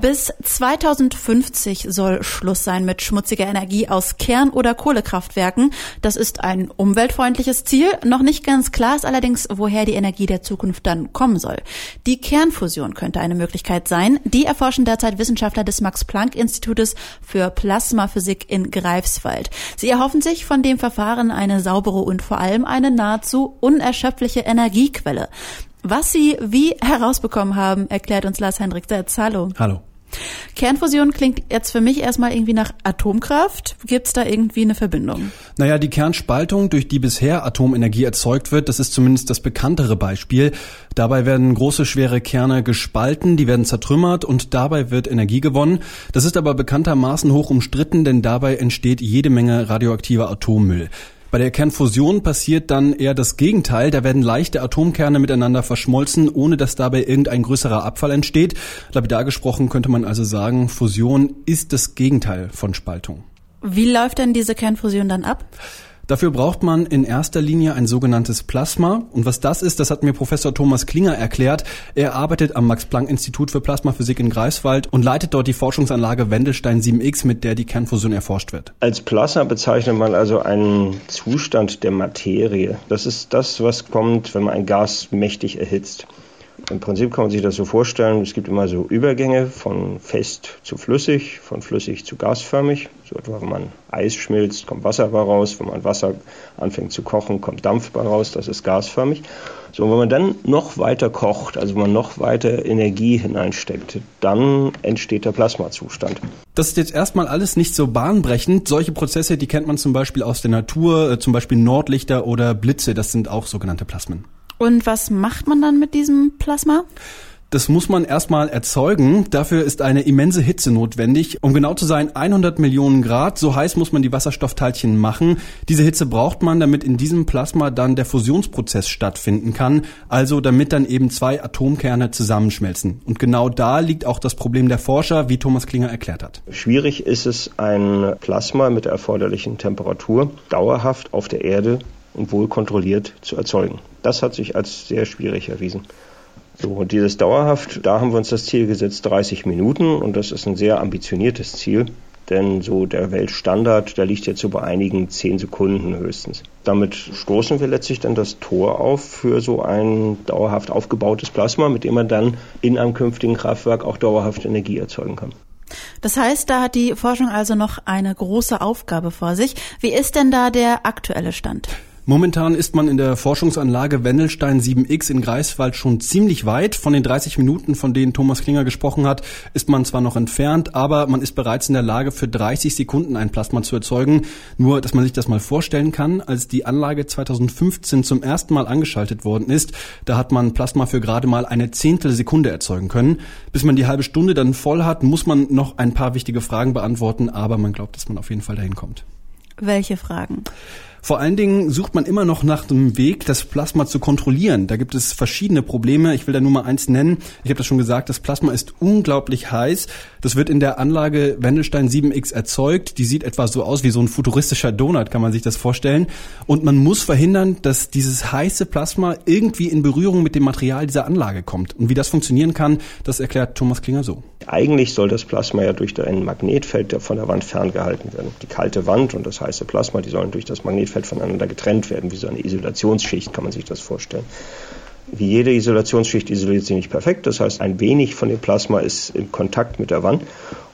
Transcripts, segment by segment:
Bis 2050 soll Schluss sein mit schmutziger Energie aus Kern- oder Kohlekraftwerken. Das ist ein umweltfreundliches Ziel. Noch nicht ganz klar ist allerdings, woher die Energie der Zukunft dann kommen soll. Die Kernfusion könnte eine Möglichkeit sein. Die erforschen derzeit Wissenschaftler des Max-Planck-Institutes für Plasmaphysik in Greifswald. Sie erhoffen sich von dem Verfahren eine saubere und vor allem eine nahezu unerschöpfliche Energiequelle. Was Sie wie herausbekommen haben, erklärt uns Lars Hendrik Setz. Hallo. Hallo. Kernfusion klingt jetzt für mich erstmal irgendwie nach Atomkraft. Gibt es da irgendwie eine Verbindung? Naja, die Kernspaltung, durch die bisher Atomenergie erzeugt wird, das ist zumindest das bekanntere Beispiel. Dabei werden große, schwere Kerne gespalten, die werden zertrümmert und dabei wird Energie gewonnen. Das ist aber bekanntermaßen hoch umstritten, denn dabei entsteht jede Menge radioaktiver Atommüll. Bei der Kernfusion passiert dann eher das Gegenteil. Da werden leichte Atomkerne miteinander verschmolzen, ohne dass dabei irgendein größerer Abfall entsteht. Lapidar gesprochen könnte man also sagen, Fusion ist das Gegenteil von Spaltung. Wie läuft denn diese Kernfusion dann ab? Dafür braucht man in erster Linie ein sogenanntes Plasma. Und was das ist, das hat mir Professor Thomas Klinger erklärt. Er arbeitet am Max-Planck-Institut für Plasmaphysik in Greifswald und leitet dort die Forschungsanlage Wendelstein 7X, mit der die Kernfusion erforscht wird. Als Plasma bezeichnet man also einen Zustand der Materie. Das ist das, was kommt, wenn man ein Gas mächtig erhitzt. Im Prinzip kann man sich das so vorstellen, es gibt immer so Übergänge von fest zu flüssig, von flüssig zu gasförmig. So etwa, wenn man Eis schmilzt, kommt Wasser raus. Wenn man Wasser anfängt zu kochen, kommt Dampf raus. Das ist gasförmig. So, und wenn man dann noch weiter kocht, also wenn man noch weiter Energie hineinsteckt, dann entsteht der Plasmazustand. Das ist jetzt erstmal alles nicht so bahnbrechend. Solche Prozesse, die kennt man zum Beispiel aus der Natur, äh, zum Beispiel Nordlichter oder Blitze. Das sind auch sogenannte Plasmen. Und was macht man dann mit diesem Plasma? Das muss man erstmal erzeugen. Dafür ist eine immense Hitze notwendig. Um genau zu sein, 100 Millionen Grad. So heiß muss man die Wasserstoffteilchen machen. Diese Hitze braucht man, damit in diesem Plasma dann der Fusionsprozess stattfinden kann. Also damit dann eben zwei Atomkerne zusammenschmelzen. Und genau da liegt auch das Problem der Forscher, wie Thomas Klinger erklärt hat. Schwierig ist es, ein Plasma mit der erforderlichen Temperatur dauerhaft auf der Erde und wohl kontrolliert zu erzeugen. Das hat sich als sehr schwierig erwiesen. So, und dieses dauerhaft, da haben wir uns das Ziel gesetzt, 30 Minuten, und das ist ein sehr ambitioniertes Ziel, denn so der Weltstandard, der liegt jetzt so bei einigen 10 Sekunden höchstens. Damit stoßen wir letztlich dann das Tor auf für so ein dauerhaft aufgebautes Plasma, mit dem man dann in einem künftigen Kraftwerk auch dauerhaft Energie erzeugen kann. Das heißt, da hat die Forschung also noch eine große Aufgabe vor sich. Wie ist denn da der aktuelle Stand? Momentan ist man in der Forschungsanlage Wendelstein 7X in Greifswald schon ziemlich weit. Von den 30 Minuten, von denen Thomas Klinger gesprochen hat, ist man zwar noch entfernt, aber man ist bereits in der Lage, für 30 Sekunden ein Plasma zu erzeugen. Nur, dass man sich das mal vorstellen kann, als die Anlage 2015 zum ersten Mal angeschaltet worden ist, da hat man Plasma für gerade mal eine Zehntel Sekunde erzeugen können. Bis man die halbe Stunde dann voll hat, muss man noch ein paar wichtige Fragen beantworten, aber man glaubt, dass man auf jeden Fall dahin kommt. Welche Fragen? Vor allen Dingen sucht man immer noch nach dem Weg, das Plasma zu kontrollieren. Da gibt es verschiedene Probleme. Ich will da nur mal eins nennen. Ich habe das schon gesagt, das Plasma ist unglaublich heiß. Das wird in der Anlage Wendelstein 7X erzeugt. Die sieht etwa so aus wie so ein futuristischer Donut, kann man sich das vorstellen. Und man muss verhindern, dass dieses heiße Plasma irgendwie in Berührung mit dem Material dieser Anlage kommt. Und wie das funktionieren kann, das erklärt Thomas Klinger so. Eigentlich soll das Plasma ja durch ein Magnetfeld von der Wand ferngehalten werden. Die kalte Wand und das heiße Plasma, die sollen durch das Magnetfeld voneinander getrennt werden, wie so eine Isolationsschicht kann man sich das vorstellen. Wie jede Isolationsschicht isoliert sie nicht perfekt. Das heißt, ein wenig von dem Plasma ist in Kontakt mit der Wand.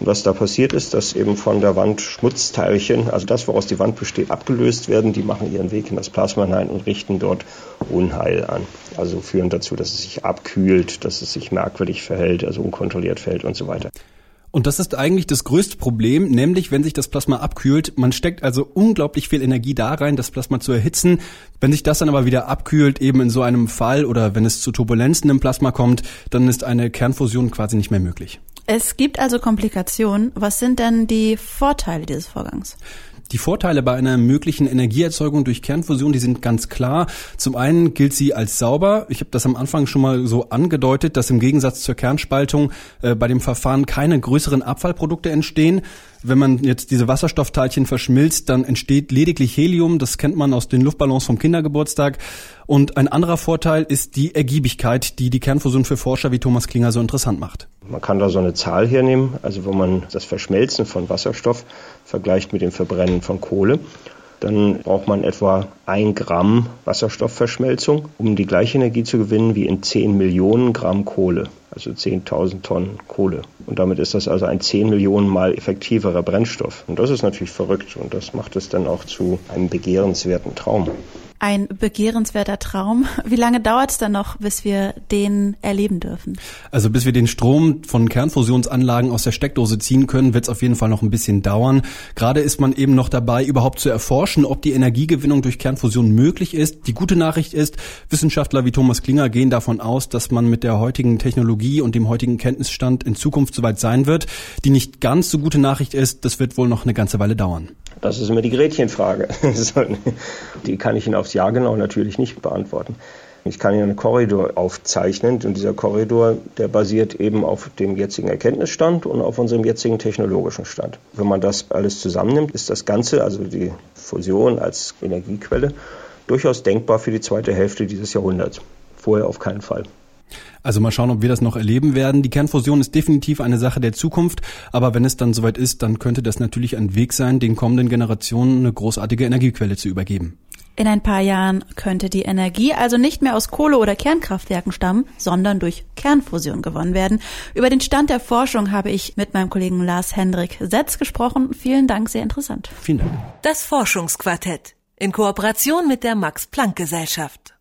Und was da passiert ist, dass eben von der Wand Schmutzteilchen, also das, woraus die Wand besteht, abgelöst werden. Die machen ihren Weg in das Plasma hinein und richten dort Unheil an. Also führen dazu, dass es sich abkühlt, dass es sich merkwürdig verhält, also unkontrolliert fällt und so weiter. Und das ist eigentlich das größte Problem, nämlich wenn sich das Plasma abkühlt. Man steckt also unglaublich viel Energie da rein, das Plasma zu erhitzen. Wenn sich das dann aber wieder abkühlt, eben in so einem Fall oder wenn es zu Turbulenzen im Plasma kommt, dann ist eine Kernfusion quasi nicht mehr möglich. Es gibt also Komplikationen. Was sind denn die Vorteile dieses Vorgangs? Die Vorteile bei einer möglichen Energieerzeugung durch Kernfusion, die sind ganz klar. Zum einen gilt sie als sauber. Ich habe das am Anfang schon mal so angedeutet, dass im Gegensatz zur Kernspaltung äh, bei dem Verfahren keine größeren Abfallprodukte entstehen. Wenn man jetzt diese Wasserstoffteilchen verschmilzt, dann entsteht lediglich Helium. Das kennt man aus den Luftballons vom Kindergeburtstag. Und ein anderer Vorteil ist die Ergiebigkeit, die die Kernfusion für Forscher wie Thomas Klinger so interessant macht. Man kann da so eine Zahl hernehmen, also wenn man das Verschmelzen von Wasserstoff vergleicht mit dem Verbrennen von Kohle dann braucht man etwa ein Gramm Wasserstoffverschmelzung, um die gleiche Energie zu gewinnen wie in 10 Millionen Gramm Kohle, also 10.000 Tonnen Kohle. Und damit ist das also ein 10 Millionen Mal effektiverer Brennstoff. Und das ist natürlich verrückt und das macht es dann auch zu einem begehrenswerten Traum ein begehrenswerter Traum. Wie lange dauert es dann noch, bis wir den erleben dürfen? Also bis wir den Strom von Kernfusionsanlagen aus der Steckdose ziehen können, wird es auf jeden Fall noch ein bisschen dauern. Gerade ist man eben noch dabei, überhaupt zu erforschen, ob die Energiegewinnung durch Kernfusion möglich ist. Die gute Nachricht ist, Wissenschaftler wie Thomas Klinger gehen davon aus, dass man mit der heutigen Technologie und dem heutigen Kenntnisstand in Zukunft soweit sein wird. Die nicht ganz so gute Nachricht ist, das wird wohl noch eine ganze Weile dauern. Das ist immer die Gretchenfrage. die kann ich Ihnen aufs Jahr genau natürlich nicht beantworten. Ich kann Ihnen einen Korridor aufzeichnen und dieser Korridor, der basiert eben auf dem jetzigen Erkenntnisstand und auf unserem jetzigen technologischen Stand. Wenn man das alles zusammennimmt, ist das Ganze, also die Fusion als Energiequelle, durchaus denkbar für die zweite Hälfte dieses Jahrhunderts. Vorher auf keinen Fall. Also mal schauen, ob wir das noch erleben werden. Die Kernfusion ist definitiv eine Sache der Zukunft, aber wenn es dann soweit ist, dann könnte das natürlich ein Weg sein, den kommenden Generationen eine großartige Energiequelle zu übergeben. In ein paar Jahren könnte die Energie also nicht mehr aus Kohle- oder Kernkraftwerken stammen, sondern durch Kernfusion gewonnen werden. Über den Stand der Forschung habe ich mit meinem Kollegen Lars Hendrik Setz gesprochen. Vielen Dank, sehr interessant. Vielen Dank. Das Forschungsquartett in Kooperation mit der Max Planck Gesellschaft.